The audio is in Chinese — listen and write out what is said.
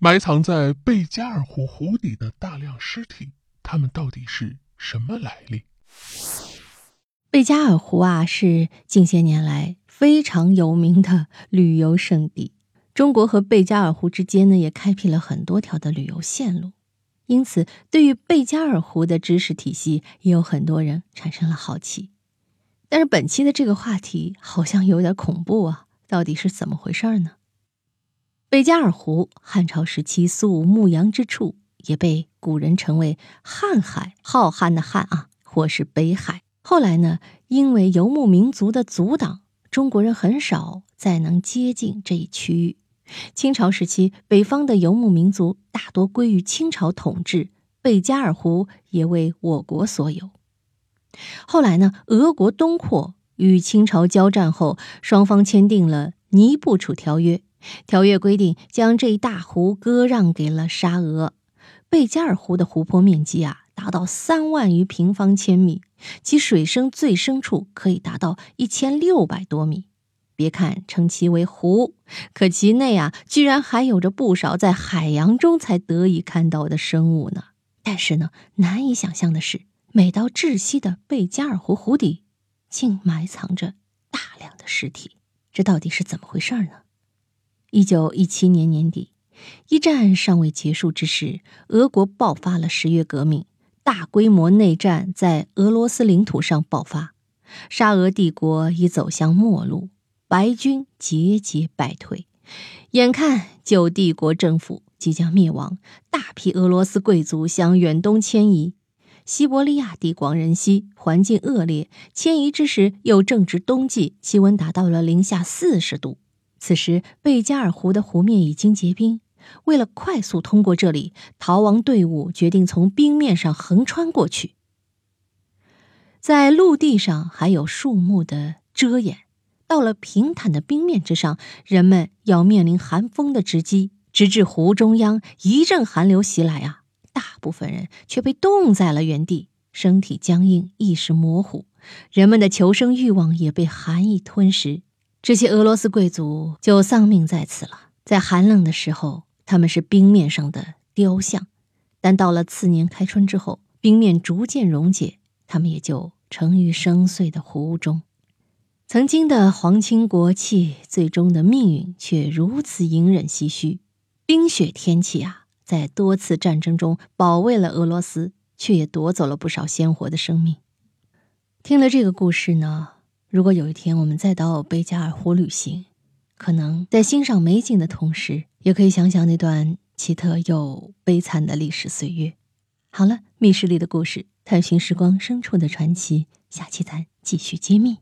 埋藏在贝加尔湖湖底的大量尸体，它们到底是什么来历？贝加尔湖啊，是近些年来非常有名的旅游胜地。中国和贝加尔湖之间呢，也开辟了很多条的旅游线路。因此，对于贝加尔湖的知识体系，也有很多人产生了好奇。但是，本期的这个话题好像有点恐怖啊！到底是怎么回事呢？贝加尔湖，汉朝时期苏武牧羊之处，也被古人称为瀚海，浩瀚的瀚啊，或是北海。后来呢，因为游牧民族的阻挡，中国人很少再能接近这一区域。清朝时期，北方的游牧民族大多归于清朝统治，贝加尔湖也为我国所有。后来呢，俄国东扩与清朝交战后，双方签订了《尼布楚条约》，条约规定将这一大湖割让给了沙俄。贝加尔湖的湖泊面积啊，达到三万余平方千米，其水深最深处可以达到一千六百多米。别看称其为湖，可其内啊，居然还有着不少在海洋中才得以看到的生物呢。但是呢，难以想象的是，美到窒息的贝加尔湖湖底，竟埋藏着大量的尸体。这到底是怎么回事呢？一九一七年年底，一战尚未结束之时，俄国爆发了十月革命，大规模内战在俄罗斯领土上爆发，沙俄帝国已走向末路。白军节节败退，眼看旧帝国政府即将灭亡，大批俄罗斯贵族向远东迁移。西伯利亚地广人稀，环境恶劣，迁移之时又正值冬季，气温达到了零下四十度。此时，贝加尔湖的湖面已经结冰。为了快速通过这里，逃亡队伍决定从冰面上横穿过去。在陆地上还有树木的遮掩。到了平坦的冰面之上，人们要面临寒风的直击，直至湖中央一阵寒流袭来啊！大部分人却被冻在了原地，身体僵硬，意识模糊，人们的求生欲望也被寒意吞噬。这些俄罗斯贵族就丧命在此了。在寒冷的时候，他们是冰面上的雕像；但到了次年开春之后，冰面逐渐溶解，他们也就沉于深邃的湖中。曾经的皇亲国戚，最终的命运却如此隐忍唏嘘。冰雪天气啊，在多次战争中保卫了俄罗斯，却也夺走了不少鲜活的生命。听了这个故事呢，如果有一天我们再到贝加尔湖旅行，可能在欣赏美景的同时，也可以想想那段奇特又悲惨的历史岁月。好了，密室里的故事，探寻时光深处的传奇，下期咱继续揭秘。